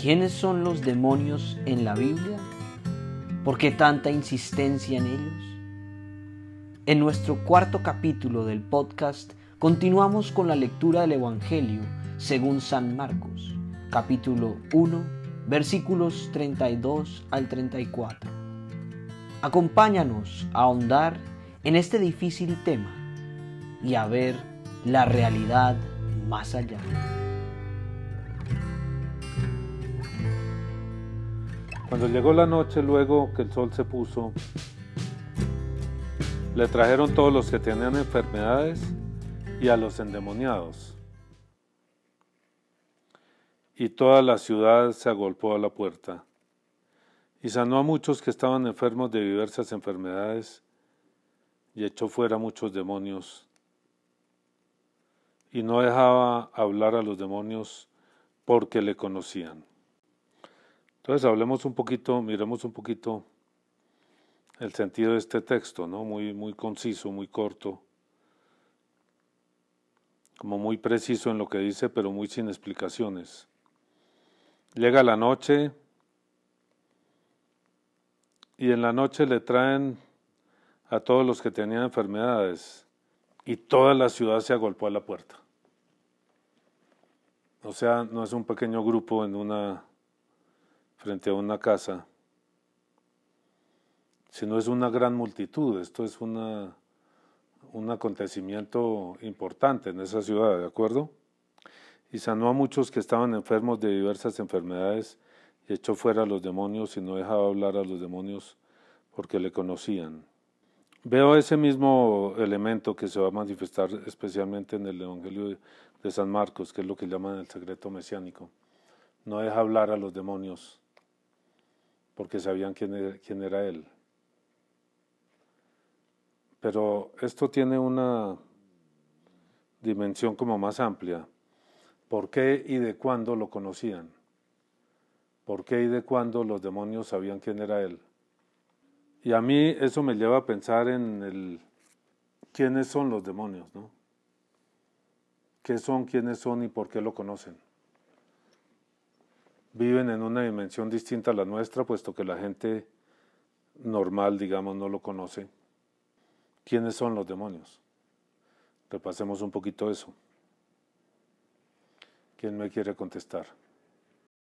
¿Quiénes son los demonios en la Biblia? ¿Por qué tanta insistencia en ellos? En nuestro cuarto capítulo del podcast continuamos con la lectura del Evangelio según San Marcos, capítulo 1, versículos 32 al 34. Acompáñanos a ahondar en este difícil tema y a ver la realidad más allá. Cuando llegó la noche, luego que el sol se puso, le trajeron todos los que tenían enfermedades y a los endemoniados. Y toda la ciudad se agolpó a la puerta. Y sanó a muchos que estaban enfermos de diversas enfermedades y echó fuera muchos demonios. Y no dejaba hablar a los demonios porque le conocían. Entonces hablemos un poquito, miremos un poquito el sentido de este texto, ¿no? Muy, muy conciso, muy corto, como muy preciso en lo que dice, pero muy sin explicaciones. Llega la noche y en la noche le traen a todos los que tenían enfermedades y toda la ciudad se agolpó a la puerta. O sea, no es un pequeño grupo en una frente a una casa, sino es una gran multitud. Esto es una, un acontecimiento importante en esa ciudad, ¿de acuerdo? Y sanó a muchos que estaban enfermos de diversas enfermedades y echó fuera a los demonios y no dejaba hablar a los demonios porque le conocían. Veo ese mismo elemento que se va a manifestar especialmente en el Evangelio de San Marcos, que es lo que llaman el secreto mesiánico. No deja hablar a los demonios porque sabían quién era, él. Pero esto tiene una dimensión como más amplia. ¿Por qué y de cuándo lo conocían? ¿Por qué y de cuándo los demonios sabían quién era él? Y a mí eso me lleva a pensar en el quiénes son los demonios, ¿no? ¿Qué son, quiénes son y por qué lo conocen? Viven en una dimensión distinta a la nuestra, puesto que la gente normal, digamos, no lo conoce. ¿Quiénes son los demonios? Repasemos un poquito eso. ¿Quién me quiere contestar?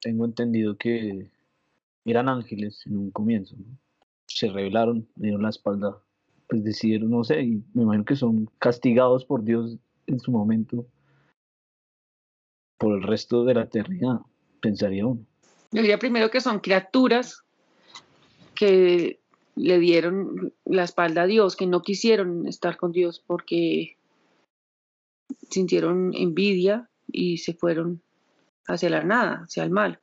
Tengo entendido que eran ángeles en un comienzo. Se revelaron, dieron la espalda, pues decidieron, no sé, y me imagino que son castigados por Dios en su momento por el resto de la eternidad pensaría uno. Yo diría primero que son criaturas que le dieron la espalda a Dios, que no quisieron estar con Dios porque sintieron envidia y se fueron hacia la nada, hacia el mal.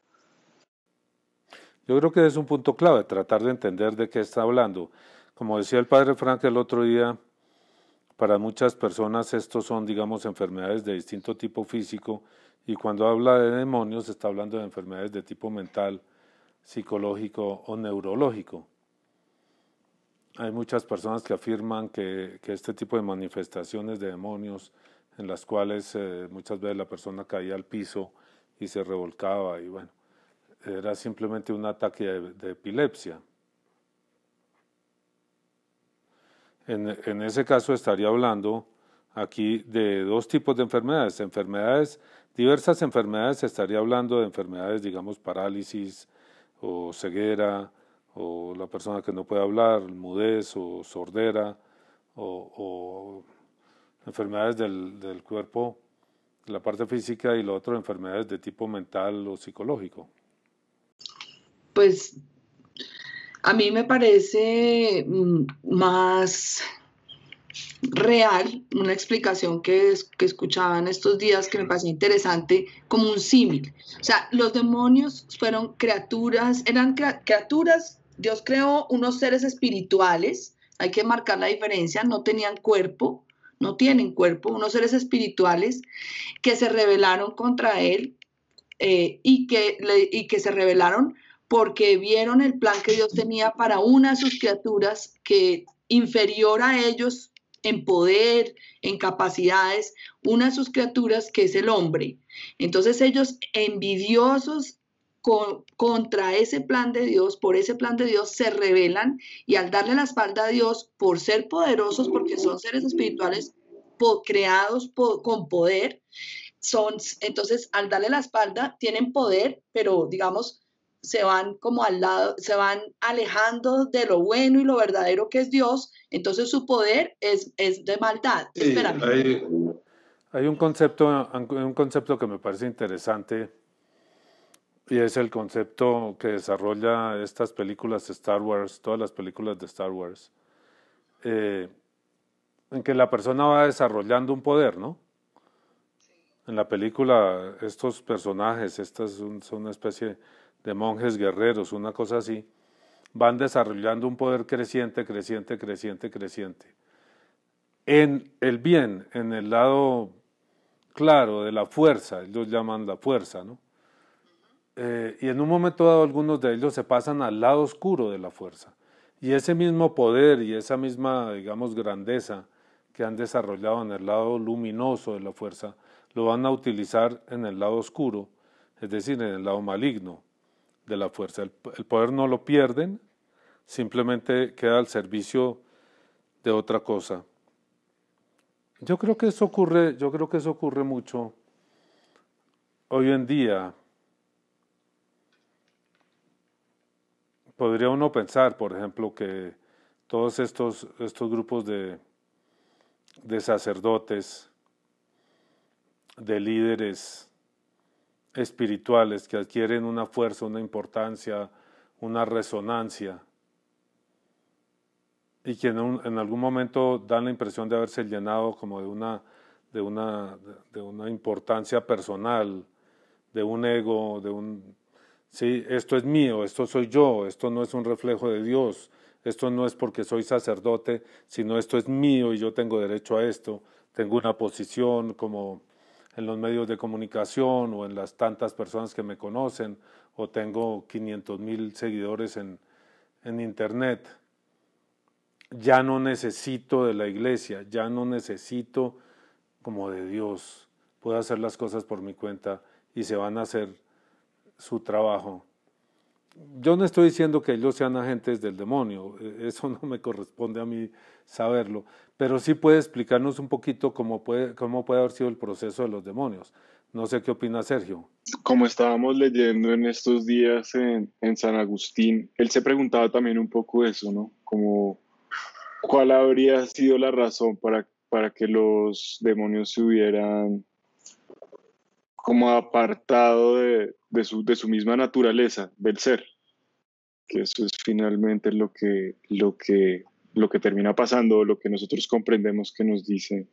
Yo creo que es un punto clave, tratar de entender de qué está hablando. Como decía el padre Frank el otro día, para muchas personas estos son, digamos, enfermedades de distinto tipo físico y cuando habla de demonios está hablando de enfermedades de tipo mental, psicológico o neurológico. Hay muchas personas que afirman que, este tipo de manifestaciones de demonios, en las cuales eh, muchas veces la persona caía al piso y se revolcaba, y bueno, era simplemente un ataque de, epilepsia. En, en ese caso estaría hablando aquí de dos tipos de enfermedades, enfermedades diversas enfermedades, estaría hablando de enfermedades, digamos, parálisis o ceguera, o la persona que no puede hablar, mudez o sordera, o, enfermedades del, del, cuerpo, la parte física, y lo otro, enfermedades de tipo mental o psicológico. Pues a mí me parece mm, más real, una explicación que, que escuchaba en estos días que me pareció interesante, como un símil. O sea, los demonios fueron criaturas, eran criaturas, Dios creó unos seres espirituales, hay que marcar la diferencia, no tenían cuerpo, no tienen cuerpo, unos seres espirituales que se rebelaron contra Él eh, y, que, y que se rebelaron porque vieron el plan que Dios tenía para una de sus criaturas que inferior a ellos en poder, en capacidades, una de sus criaturas que es el hombre. Entonces ellos envidiosos contra ese plan de Dios, por ese plan de Dios, se rebelan y al darle la espalda a Dios, por ser poderosos, porque son seres espirituales creados con poder, son, entonces al darle la espalda, tienen poder, pero digamos, se van como al lado, se van alejando de lo bueno y lo verdadero que es Dios, entonces su poder es, es de maldad. hay, un concepto, un concepto que me parece interesante y es el concepto que desarrolla estas películas de Star Wars, todas las películas de Star Wars, eh, en que la persona va desarrollando un poder, ¿no? En la película estos personajes, estas son una especie de monjes guerreros, una cosa así, van desarrollando un poder creciente, creciente, creciente, creciente. En el bien, en el lado claro de la fuerza, ellos llaman la fuerza, ¿no? Eh, y en un momento dado algunos de ellos se pasan al lado oscuro de la fuerza. Y ese mismo poder y esa misma, digamos, grandeza que han desarrollado en el lado luminoso de la fuerza, lo van a utilizar en el lado oscuro, es decir, en el lado maligno de la fuerza. El, poder no lo pierden, simplemente queda al servicio de otra cosa. Yo creo que eso ocurre, yo creo que eso ocurre mucho hoy en día podría uno pensar, por ejemplo, que todos estos, estos grupos de, de sacerdotes, de líderes espirituales que adquieren una fuerza, una importancia, una resonancia, y que en, algún momento dan la impresión de haberse llenado como de una, de una, de una importancia personal, de un ego, de un ¿sí? Esto es mío, esto soy yo, esto no es un reflejo de Dios, esto no es porque soy sacerdote, sino esto es mío y yo tengo derecho a esto, tengo una posición como en los medios de comunicación o en las tantas personas que me conocen, o tengo 500 mil seguidores en, en Internet. Ya no necesito de la iglesia, ya no necesito como de Dios. Puedo hacer las cosas por mi cuenta y se van a hacer su trabajo. Yo no estoy diciendo que ellos sean agentes del demonio, e, eso no me corresponde a mí saberlo, pero sí puede explicarnos un poquito cómo puede, cómo puede haber sido el proceso de los demonios. No sé qué opina Sergio. Como estábamos leyendo en estos días en, en San Agustín, él se preguntaba también un poco eso, ¿no? Como cuál habría sido la razón para, para que los demonios se hubieran como apartado de, de, su, de su misma naturaleza, del ser. Que eso es finalmente lo que, lo que, lo que termina pasando, lo que nosotros comprendemos que nos dice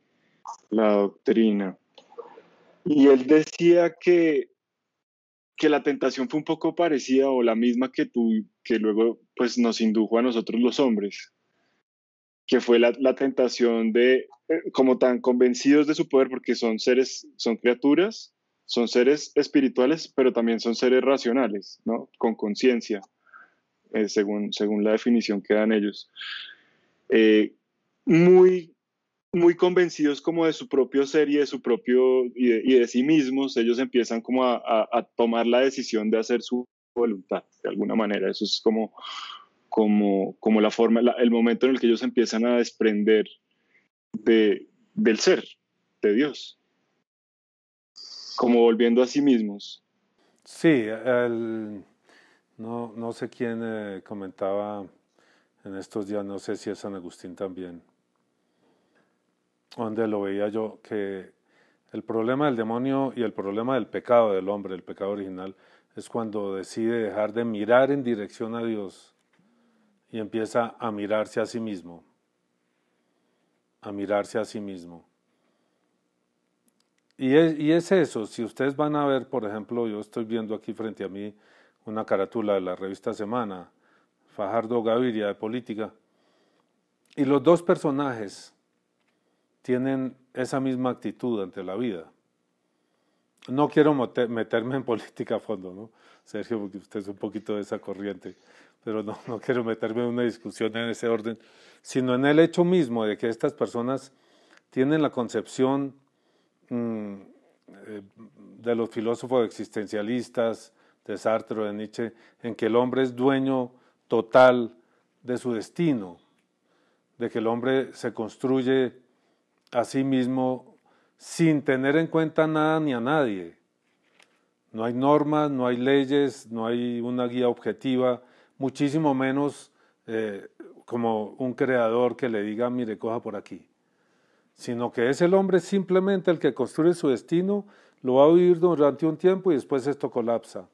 la doctrina. Y él decía que, que la tentación fue un poco parecida o la misma que tú, que luego pues nos indujo a nosotros los hombres, que fue la, la tentación de, eh, como tan convencidos de su poder, porque son seres, son criaturas, son seres espirituales, pero también son seres racionales, ¿no? Con conciencia, eh, según, según la definición que dan ellos. Eh, muy, muy convencidos como de su propio ser y de su propio, y de, sí mismos, ellos empiezan como a, tomar la decisión de hacer su voluntad, de alguna manera. Eso es como, como, como la forma, el momento en el que ellos empiezan a desprender de, del ser, de Dios como volviendo a sí mismos. Sí, no, no sé quién eh, comentaba en estos días, no sé si es San Agustín también, donde lo veía yo, que el problema del demonio y el problema del pecado del hombre, el pecado original, es cuando decide dejar de mirar en dirección a Dios y empieza a mirarse a sí mismo, a mirarse a sí mismo. Y es, eso, si ustedes van a ver, por ejemplo, yo estoy viendo aquí frente a mí una carátula de la revista Semana, Fajardo Gaviria de Política, y los dos personajes tienen esa misma actitud ante la vida. No quiero meterme en política a fondo, ¿no? Sergio, porque usted es un poquito de esa corriente, pero no, no quiero meterme en una discusión en ese orden, sino en el hecho mismo de que estas personas tienen la concepción de los filósofos existencialistas, de Sartre o de Nietzsche, en que el hombre es dueño total de su destino, de que el hombre se construye a sí mismo sin tener en cuenta nada ni a nadie. No hay normas, no hay leyes, no hay una guía objetiva, muchísimo menos eh, como un creador que le diga, mire, coja por aquí, sino que es el hombre simplemente el que construye su destino, lo va a vivir durante un tiempo y después esto colapsa.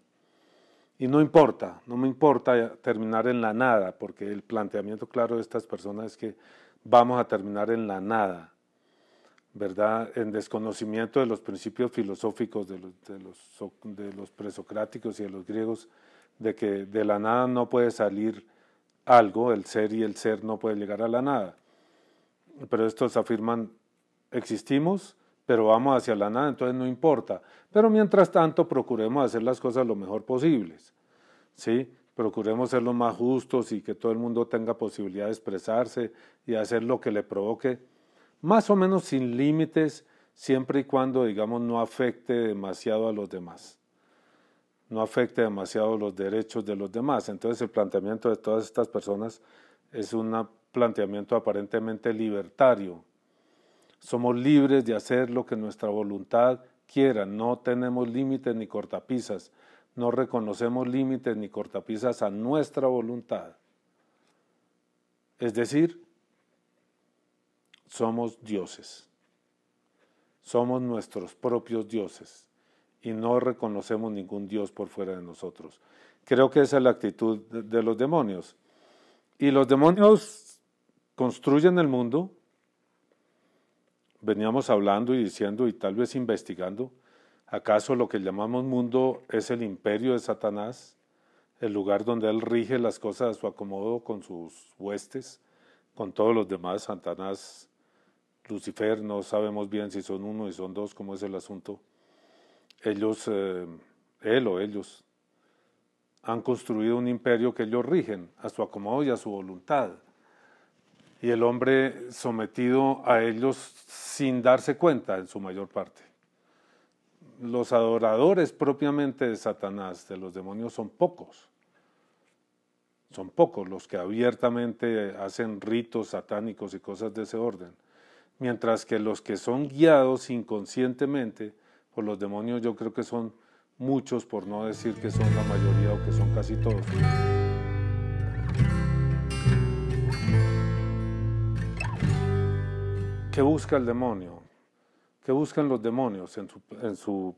Y no importa, no me importa terminar en la nada, porque el planteamiento claro de estas personas es que vamos a terminar en la nada, ¿verdad? En desconocimiento de los principios filosóficos de los, de los, de los presocráticos y de los griegos, de que de la nada no puede salir algo, el ser y el ser no puede llegar a la nada. Pero estos afirman, existimos, pero vamos hacia la nada, entonces no importa. Pero mientras tanto procuremos hacer las cosas lo mejor posibles. ¿sí? Procuremos ser lo más justos y que todo el mundo tenga posibilidad de expresarse y hacer lo que le provoque, más o menos sin límites, siempre y cuando, digamos, no afecte demasiado a los demás no afecte demasiado los derechos de los demás. Entonces el planteamiento de todas estas personas es un planteamiento aparentemente libertario. Somos libres de hacer lo que nuestra voluntad quiera, no tenemos límites ni cortapisas, no reconocemos límites ni cortapisas a nuestra voluntad. Es decir, somos dioses, somos nuestros propios dioses y no reconocemos ningún Dios por fuera de nosotros. Creo que esa es la actitud de, los demonios. Y los demonios construyen el mundo. Veníamos hablando y diciendo y tal vez investigando, ¿acaso lo que llamamos mundo es el imperio de Satanás, el lugar donde él rige las cosas a su acomodo con sus huestes, con todos los demás, Satanás, Lucifer, no sabemos bien si son uno y son dos, cómo es el asunto ellos, eh, él o ellos, han construido un imperio que ellos rigen a su acomodo y a su voluntad. Y el hombre sometido a ellos sin darse cuenta en su mayor parte. Los adoradores propiamente de Satanás, de los demonios, son pocos. Son pocos los que abiertamente hacen ritos satánicos y cosas de ese orden. Mientras que los que son guiados inconscientemente por los demonios yo creo que son muchos, por no decir que son la mayoría o que son casi todos. ¿Qué busca el demonio? ¿Qué buscan los demonios en su, en su,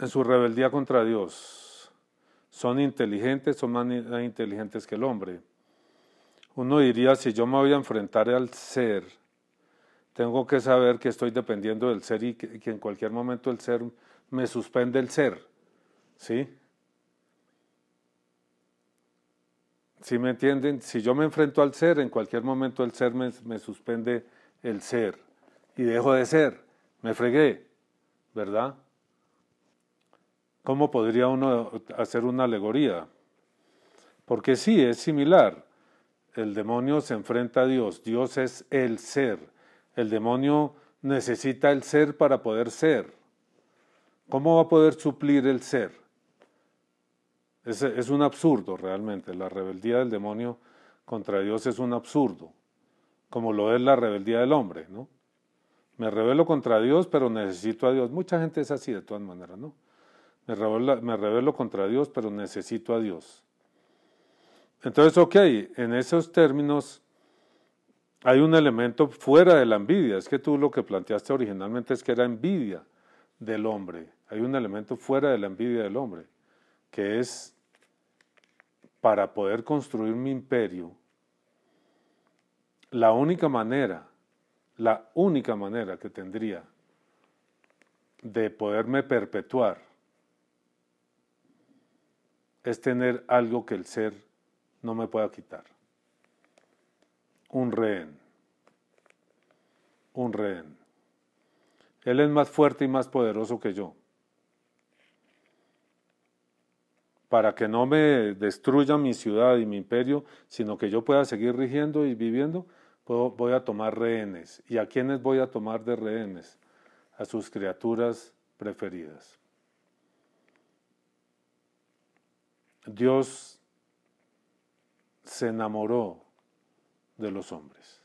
en su rebeldía contra Dios? ¿Son inteligentes? ¿Son más inteligentes que el hombre? Uno diría, si yo me voy a enfrentar al ser, tengo que saber que estoy dependiendo del ser y que, en cualquier momento el ser me suspende el ser. ¿Sí? ¿Sí me entienden? Si yo me enfrento al ser, en cualquier momento el ser me, me suspende el ser y dejo de ser. Me fregué, ¿verdad? ¿Cómo podría uno hacer una alegoría? Porque sí, es similar. El demonio se enfrenta a Dios. Dios es el ser. El demonio necesita el ser para poder ser. ¿Cómo va a poder suplir el ser? Es, un absurdo realmente. La rebeldía del demonio contra Dios es un absurdo, como lo es la rebeldía del hombre, ¿no? Me rebelo contra Dios, pero necesito a Dios. Mucha gente es así de todas maneras, ¿no? Me rebelo, me rebelo contra Dios, pero necesito a Dios. Entonces, ok, en esos términos, hay un elemento fuera de la envidia. Es que tú lo que planteaste originalmente es que era envidia del hombre. Hay un elemento fuera de la envidia del hombre, que es para poder construir mi imperio, la única manera, la única manera que tendría de poderme perpetuar es tener algo que el ser no me pueda quitar un rehén. Un rehén. Él es más fuerte y más poderoso que yo. Para que no me destruya mi ciudad y mi imperio, sino que yo pueda seguir rigiendo y viviendo, voy a tomar rehenes. ¿Y a quiénes voy a tomar de rehenes? A sus criaturas preferidas. Dios se enamoró de los hombres,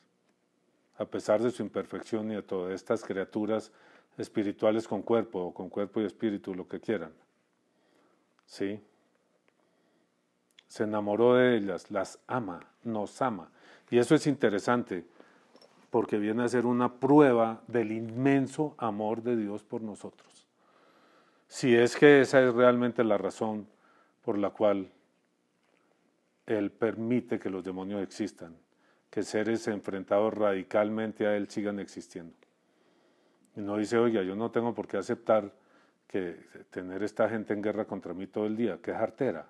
a pesar de su imperfección y de todas estas criaturas espirituales con cuerpo o con cuerpo y espíritu, lo que quieran. ¿Sí? Se enamoró de ellas, las ama, nos ama. Y eso es interesante porque viene a ser una prueba del inmenso amor de Dios por nosotros. Si es que esa es realmente la razón por la cual Él permite que los demonios existan, que seres enfrentados radicalmente a Él sigan existiendo. Y no dice, oiga, yo no tengo por qué aceptar que tener esta gente en guerra contra mí todo el día, que es artera.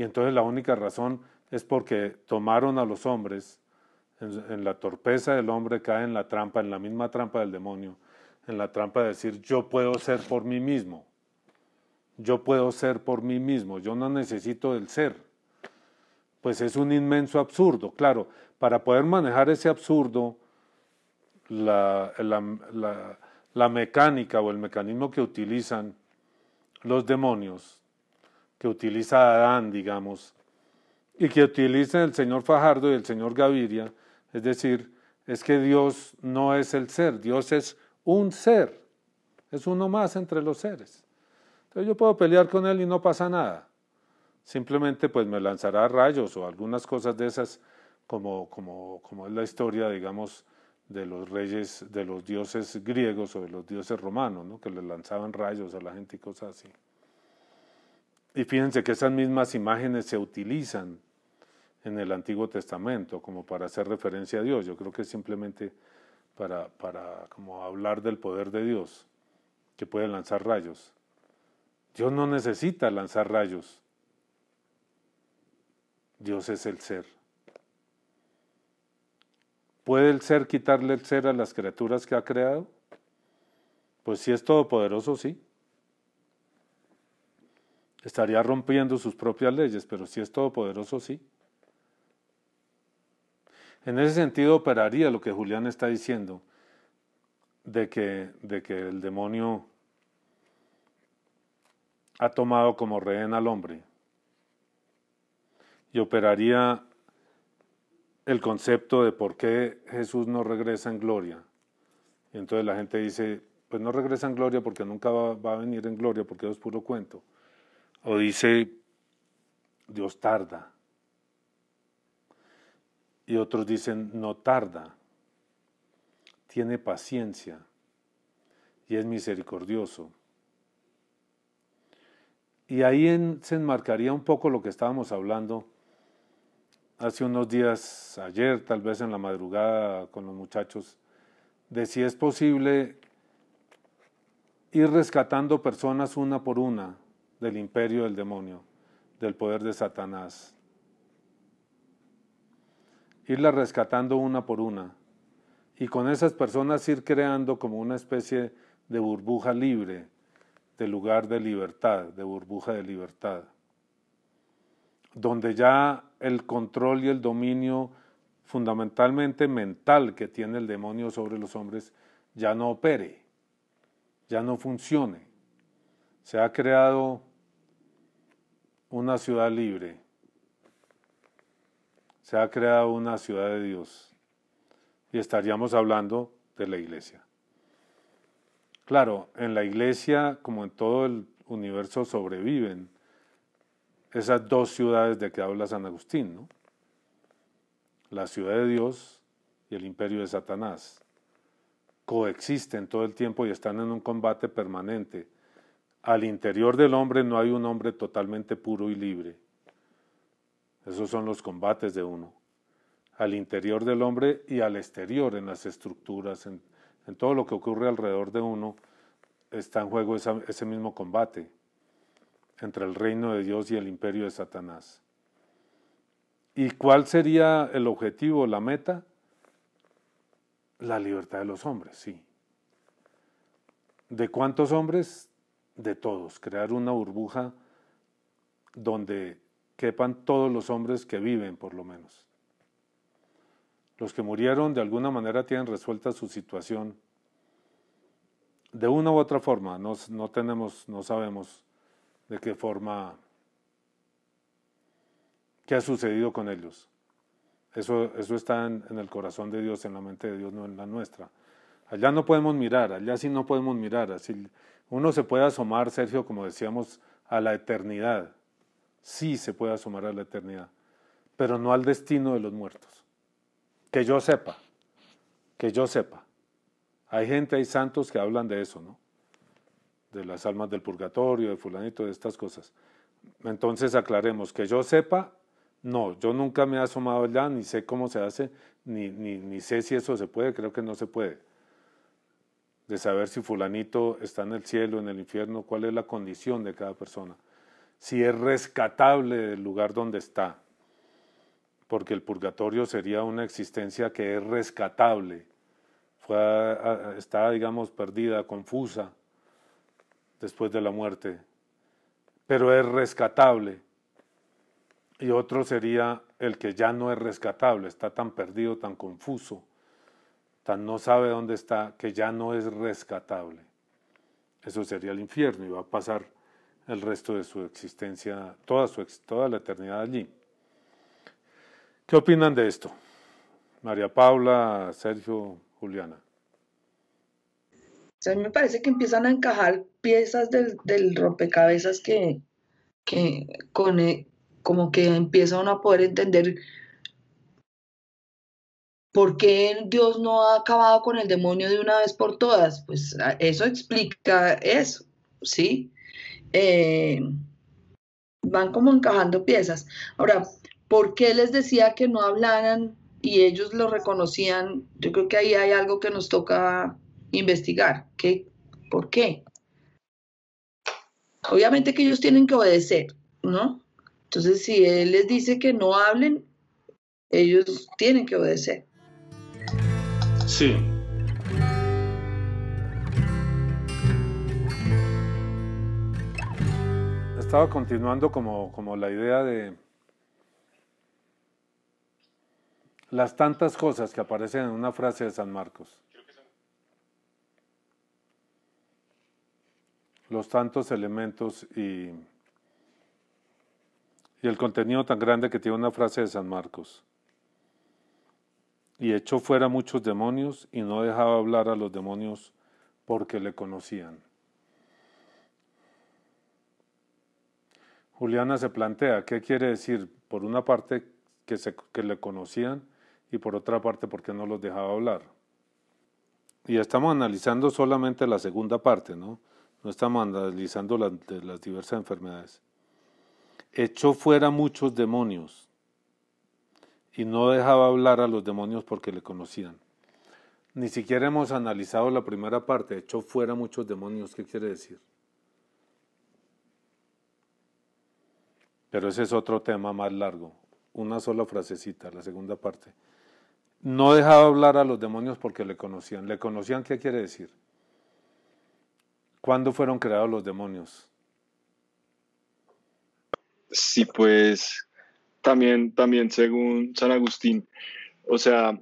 Y entonces la única razón es porque tomaron a los hombres, en, la torpeza del hombre cae en la trampa, en la misma trampa del demonio, en la trampa de decir yo puedo ser por mí mismo, yo puedo ser por mí mismo, yo no necesito del ser. Pues es un inmenso absurdo, claro, para poder manejar ese absurdo, la, la mecánica o el mecanismo que utilizan los demonios, que utiliza Adán, digamos, y que utilicen el señor Fajardo y el señor Gaviria, es decir, es que Dios no es el ser, Dios es un ser, es uno más entre los seres. Entonces yo puedo pelear con él y no pasa nada. Simplemente pues me lanzará rayos o algunas cosas de esas, como, como, como es la historia, digamos, de los reyes, de los dioses griegos o de los dioses romanos, ¿no? que le lanzaban rayos a la gente y cosas así. Y fíjense que esas mismas imágenes se utilizan en el Antiguo Testamento como para hacer referencia a Dios. Yo creo que es simplemente para, para como hablar del poder de Dios, que puede lanzar rayos. Dios no necesita lanzar rayos. Dios es el ser. ¿Puede el ser quitarle el ser a las criaturas que ha creado? Pues si es todopoderoso, sí. Estaría rompiendo sus propias leyes, pero si es todopoderoso, sí. En ese sentido operaría lo que Julián está diciendo, de que, de que el demonio ha tomado como rehén al hombre. Y operaría el concepto de por qué Jesús no regresa en gloria. Y entonces la gente dice, pues no regresa en gloria porque nunca va, va a venir en gloria porque es puro cuento. O dice, Dios tarda y otros dicen, no tarda, tiene paciencia y es misericordioso. Y ahí se enmarcaría un poco lo que estábamos hablando hace unos días, ayer, tal vez en la madrugada con los muchachos, de si es posible ir rescatando personas una por una del imperio del demonio, del poder de Satanás irla rescatando una por una y con esas personas ir creando como una especie de burbuja libre, de lugar de libertad, de burbuja de libertad, donde ya el control y el dominio fundamentalmente mental que tiene el demonio sobre los hombres ya no opere, ya no funcione. Se ha creado una ciudad libre, se ha creado una ciudad de Dios y estaríamos hablando de la iglesia. Claro, en la iglesia, como en todo el universo, sobreviven esas dos ciudades de que habla San Agustín, ¿no? La ciudad de Dios y el imperio de Satanás. Coexisten todo el tiempo y están en un combate permanente. Al interior del hombre no hay un hombre totalmente puro y libre esos son los combates de uno. Al interior del hombre y al exterior, en las estructuras, en, todo lo que ocurre alrededor de uno, está en juego ese mismo combate entre el reino de Dios y el imperio de Satanás. ¿Y cuál sería el objetivo, la meta? La libertad de los hombres, sí. ¿De cuántos hombres? De todos. Crear una burbuja donde quepan todos los hombres que viven, por lo menos. Los que murieron de alguna manera tienen resuelta su situación. De una u otra forma, no, tenemos, no sabemos de qué forma, qué ha sucedido con ellos. Eso, eso está en, en, el corazón de Dios, en la mente de Dios, no en la nuestra. Allá no podemos mirar, allá sí no podemos mirar. Así, uno se puede asomar, Sergio, como decíamos, a la eternidad. Sí se puede asomar a la eternidad, pero no al destino de los muertos. Que yo sepa, que yo sepa. Hay gente, hay santos que hablan de eso, ¿no? De las almas del purgatorio, de fulanito, de estas cosas. Entonces aclaremos, que yo sepa, no, yo nunca me he asomado allá, ni sé cómo se hace, ni, ni, ni sé si eso se puede, creo que no se puede. De saber si fulanito está en el cielo, en el infierno, cuál es la condición de cada persona. Si es rescatable del lugar donde está. Porque el purgatorio sería una existencia que es rescatable. Está, digamos, perdida, confusa después de la muerte. Pero es rescatable y otro sería el que ya no es rescatable, está tan perdido, tan confuso, tan no sabe dónde está, que ya no es rescatable. Eso sería el infierno y va a pasar el resto de su existencia, toda, su, toda la eternidad allí. ¿Qué opinan de esto? María Paula, Sergio, Juliana. a mí me parece que empiezan a encajar piezas del, rompecabezas que, que con, como que empieza uno a poder entender por qué Dios no ha acabado con el demonio de una vez por todas. Pues eso explica eso, ¿sí? Eh, van como encajando piezas. Ahora, ¿por qué les decía que no hablaran y ellos lo reconocían? Yo creo que ahí hay algo que nos toca investigar. ¿Qué, ¿Por qué? Obviamente que ellos tienen que obedecer, ¿no? Entonces, si Él les dice que no hablen, ellos tienen que obedecer. Sí. Estaba continuando como, como la idea de las tantas cosas que aparecen en una frase de San Marcos. Los tantos elementos y y el contenido tan grande que tiene una frase de San Marcos. Y echó fuera muchos demonios y no dejaba hablar a los demonios porque le conocían. Juliana se plantea, ¿qué quiere decir? Por una parte que, se, que le conocían y por otra parte porque no los dejaba hablar. Y estamos analizando solamente la segunda parte, ¿no? No estamos analizando las diversas enfermedades echó fuera muchos demonios y no dejaba hablar a los demonios porque le conocían. Ni siquiera hemos analizado la primera parte, echó fuera muchos demonios, ¿qué quiere decir? Pero ese es otro tema más largo, una sola frasecita, la segunda parte. No dejaba hablar a los demonios porque le conocían. ¿Le conocían qué quiere decir? ¿Cuándo fueron creados los demonios? Sí, pues también, también según San Agustín, o sea,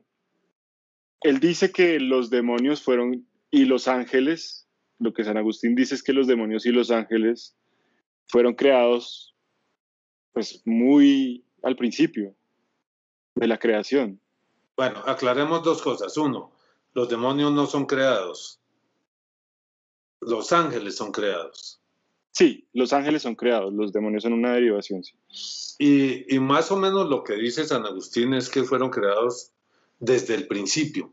él dice que los demonios fueron y los ángeles, lo que San Agustín dice es que los demonios y los ángeles fueron creados pues muy al principio de la creación. Bueno, aclaremos dos cosas. Uno, los demonios no son creados. Los ángeles son creados. Sí, los ángeles son creados, los demonios son una derivación. Y, y, más o menos lo que dice San Agustín es que fueron creados desde el principio.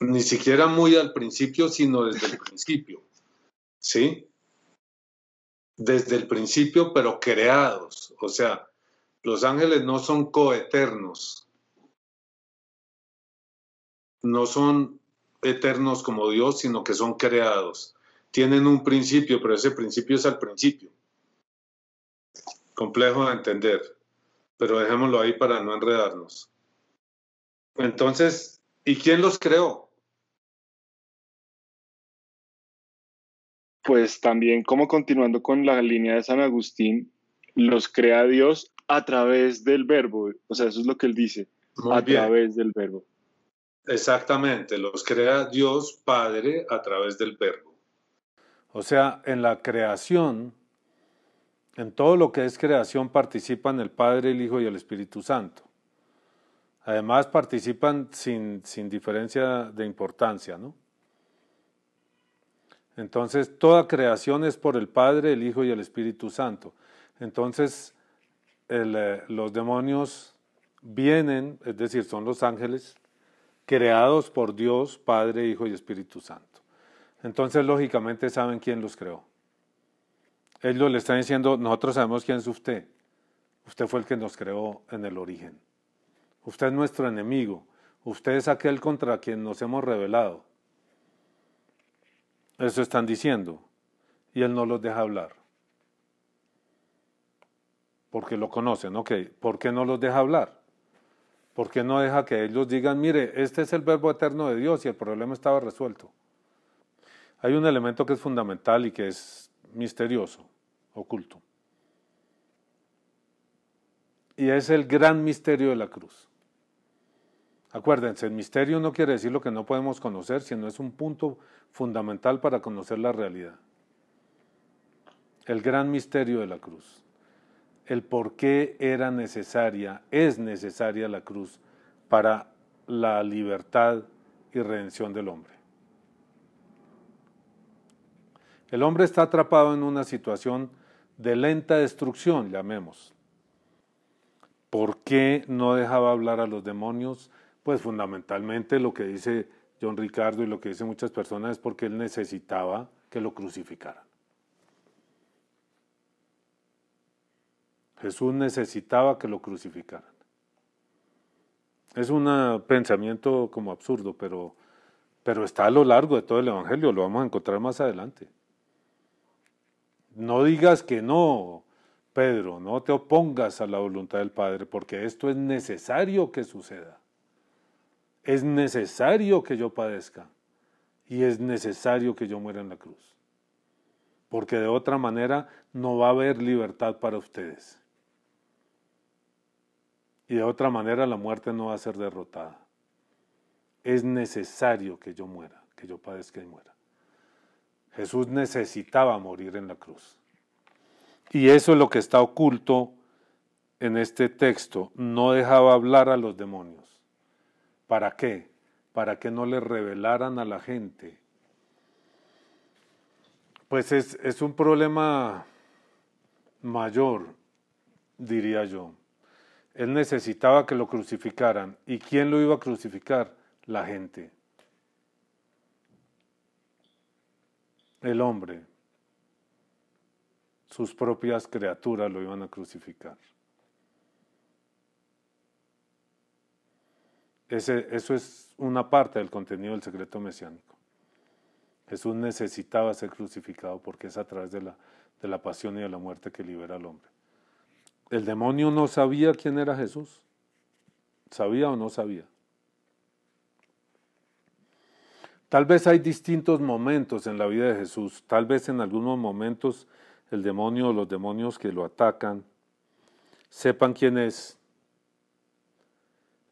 Ni siquiera muy al principio, sino desde el principio. ¿Sí? Desde el principio, pero creados. O sea, los ángeles no son coeternos. No son eternos como Dios, sino que son creados tienen un principio, pero ese principio es al principio. Complejo de entender, pero dejémoslo ahí para no enredarnos. Entonces, ¿y quién los creó? Pues también, como continuando con la línea de San Agustín, los crea Dios a través del verbo. O sea, eso es lo que él dice, a través del verbo. Exactamente, los crea Dios Padre a través del verbo. O sea, en la creación En todo lo que es creación participan el Padre, el Hijo y el Espíritu Santo. Además participan sin, sin diferencia de importancia, ¿no? Entonces, toda creación es por el Padre, el Hijo y el Espíritu Santo. Entonces, eh, los demonios vienen, es decir, son los ángeles, creados por Dios, Padre, Hijo y Espíritu Santo. Entonces, lógicamente, saben quién los creó. Ellos le están diciendo, nosotros sabemos quién es usted. Usted fue el que nos creó en el origen. Usted es nuestro enemigo. Usted es aquel contra quien nos hemos rebelado. Eso están diciendo. Y él no los deja hablar. Porque lo conocen, ok. ¿Por qué no los deja hablar? ¿Por qué no deja que ellos digan, mire, este es el verbo eterno de Dios y el problema estaba resuelto? Hay un elemento que es fundamental y que es misterioso, oculto. Y es el gran misterio de la cruz. Acuérdense, el misterio no quiere decir lo que no podemos conocer, sino es un punto fundamental para conocer la realidad. El gran misterio de la cruz. El por qué era necesaria, es necesaria la cruz para la libertad y redención del hombre. El hombre está atrapado en una situación de lenta destrucción, llamemos. ¿Por qué no dejaba hablar a los demonios? Pues fundamentalmente lo que dice John Ricardo y lo que dicen muchas personas es porque él necesitaba que lo crucificaran. Jesús necesitaba que lo crucificaran. Es un pensamiento como absurdo, pero, pero está a lo largo de todo el Evangelio, lo vamos a encontrar más adelante. No digas que no, Pedro, no te opongas a la voluntad del Padre, porque esto es necesario que suceda. Es necesario que yo padezca y es necesario que yo muera en la cruz. Porque de otra manera no va a haber libertad para ustedes. Y de otra manera la muerte no va a ser derrotada. Es necesario que yo muera, que yo padezca y muera. Jesús necesitaba morir en la cruz. Y eso es lo que está oculto en este texto. No dejaba hablar a los demonios. ¿Para qué? Para que no le revelaran a la gente. Pues es, es un problema mayor, diría yo. Él necesitaba que lo crucificaran. ¿Y quién lo iba a crucificar? La gente. El hombre. Sus propias criaturas lo iban a crucificar. eso es una parte del contenido del secreto mesiánico. Jesús necesitaba ser crucificado porque es a través de la, de la pasión y de la muerte que libera al hombre. El demonio no sabía quién era Jesús. ¿Sabía o no sabía? Tal vez hay distintos momentos en la vida de Jesús. Tal vez en algunos momentos el demonio o los demonios que lo atacan sepan quién es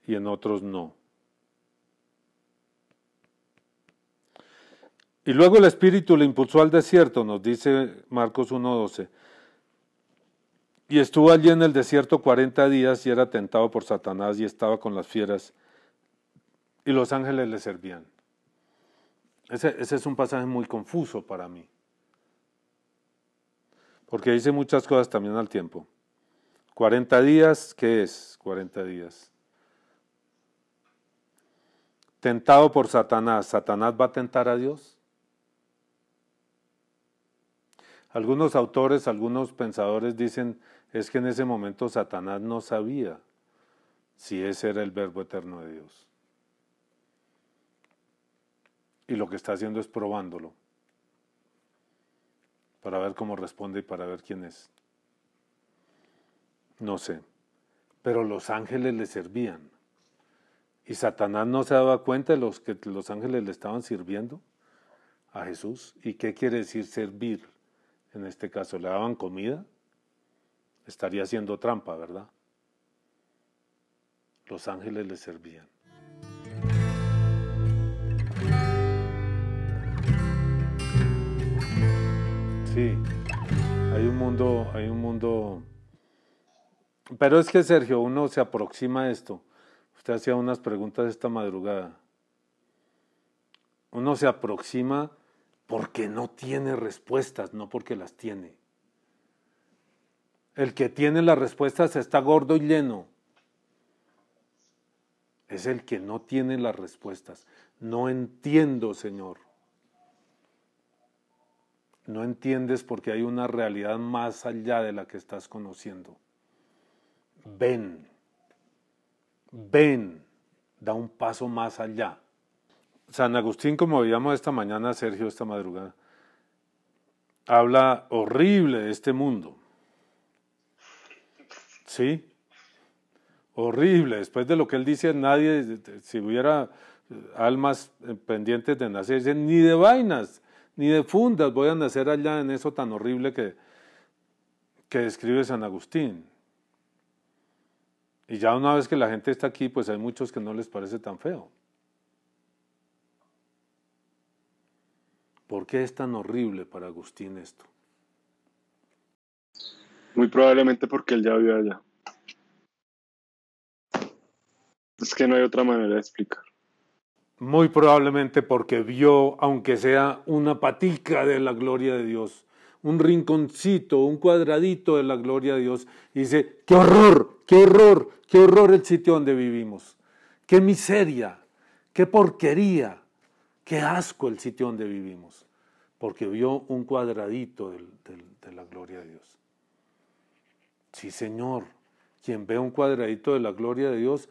y en otros no. Y luego el Espíritu le impulsó al desierto, nos dice Marcos 1.12. Y estuvo allí en el desierto cuarenta días y era tentado por Satanás y estaba con las fieras y los ángeles le servían. Ese, es un pasaje muy confuso para mí. Porque dice muchas cosas también al tiempo. 40 días, ¿qué es 40 días? tentado por Satanás, ¿Satanás va a tentar a Dios? Algunos autores, algunos pensadores dicen, es que en ese momento Satanás no sabía si ese era el verbo eterno de Dios. Y lo que está haciendo es probándolo para ver cómo responde y para ver quién es. No sé. Pero los ángeles le servían. Y Satanás no se daba cuenta de los que los ángeles le estaban sirviendo a Jesús. ¿Y qué quiere decir servir? En este caso, ¿le daban comida? Estaría haciendo trampa, ¿verdad? Los ángeles le servían. Sí, Hay un mundo, hay un mundo. Pero es que Sergio, uno se aproxima a esto. Usted hacía unas preguntas esta madrugada. Uno se aproxima porque no tiene respuestas, no porque las tiene. El que tiene las respuestas está gordo y lleno. Es el que no tiene las respuestas. No entiendo, Señor. No entiendes porque hay una realidad más allá de la que estás conociendo. Ven, ven, da un paso más allá. San Agustín, como veíamos esta mañana, Sergio, esta madrugada, habla horrible de este mundo. ¿Sí? Horrible. Después de lo que él dice, nadie, si hubiera almas pendientes de nacer, ni de vainas, ni de fundas voy a nacer allá en eso tan horrible que, que describe San Agustín. Y ya una vez que la gente está aquí, pues hay muchos que no les parece tan feo. ¿Por qué es tan horrible para Agustín esto? Muy probablemente porque él ya vive allá. Es que no hay otra manera de explicar. Muy probablemente porque vio, aunque sea una patica de la gloria de Dios, un rinconcito, un cuadradito de la gloria de Dios, y dice, qué horror, qué horror, qué horror el sitio donde vivimos, qué miseria, qué porquería, qué asco el sitio donde vivimos, porque vio un cuadradito de la gloria de Dios. Sí, Señor, quien ve un cuadradito de la gloria de Dios,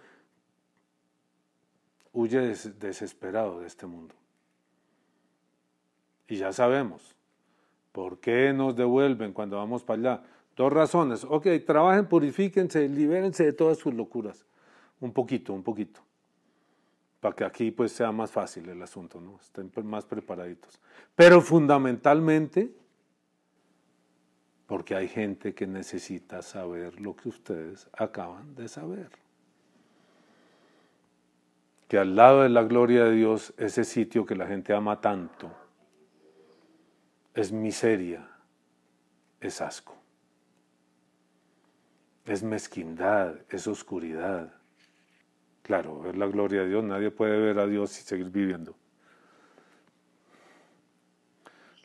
huye desesperado de este mundo. Y ya sabemos, ¿por qué nos devuelven cuando vamos para allá? Dos razones. Ok, trabajen, purifíquense, libérense de todas sus locuras. Un poquito, un poquito. Para que aquí pues sea más fácil el asunto, ¿no? Estén más preparaditos. Pero fundamentalmente, porque hay gente que necesita saber lo que ustedes acaban de saber que al lado de la gloria de Dios, ese sitio que la gente ama tanto, es miseria, es asco, es mezquindad, es oscuridad. Claro, ver la gloria de Dios, nadie puede ver a Dios y seguir viviendo.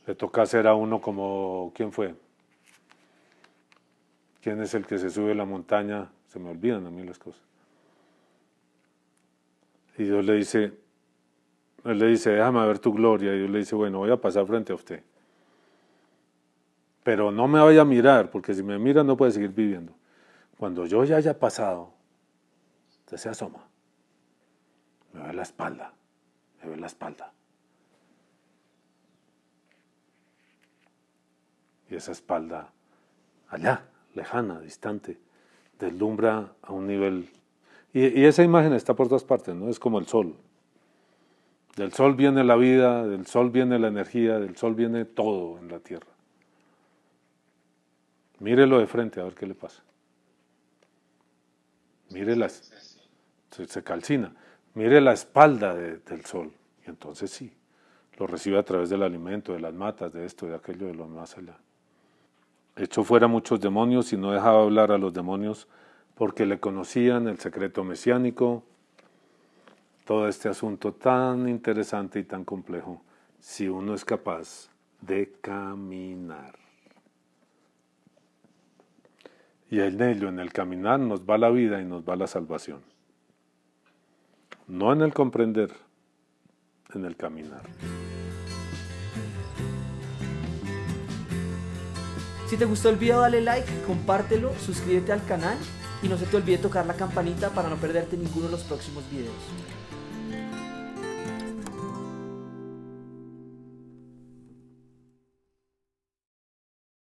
Le toca hacer a uno como, ¿quién fue? ¿Quién es el que se sube a la montaña? Se me olvidan a mí las cosas. Y Dios le dice, él le dice, déjame ver tu gloria. Y Dios le dice, bueno, voy a pasar frente a usted. Pero no me vaya a mirar, porque si me mira no puede seguir viviendo. Cuando yo ya haya pasado, usted se asoma. Me ve la espalda, me ve la espalda. Y esa espalda, allá, lejana, distante, deslumbra a un nivel y, esa imagen está por todas partes, ¿no? Es como el sol. Del sol viene la vida, del sol viene la energía, del sol viene todo en la tierra. Mírelo de frente a ver qué le pasa. Mire se, se calcina. Mire la espalda del sol. Y entonces sí, lo recibe a través del alimento, de las matas, de esto, de aquello, de lo más allá. Echó fuera muchos demonios y no dejaba hablar a los demonios porque le conocían el secreto mesiánico, todo este asunto tan interesante y tan complejo, si uno es capaz de caminar. Y en ello, en el caminar, nos va la vida y nos va la salvación. No en el comprender, en el caminar. Si te gustó el video, dale like, compártelo, suscríbete al canal y no se te olvide tocar la campanita para no perderte ninguno de los próximos videos.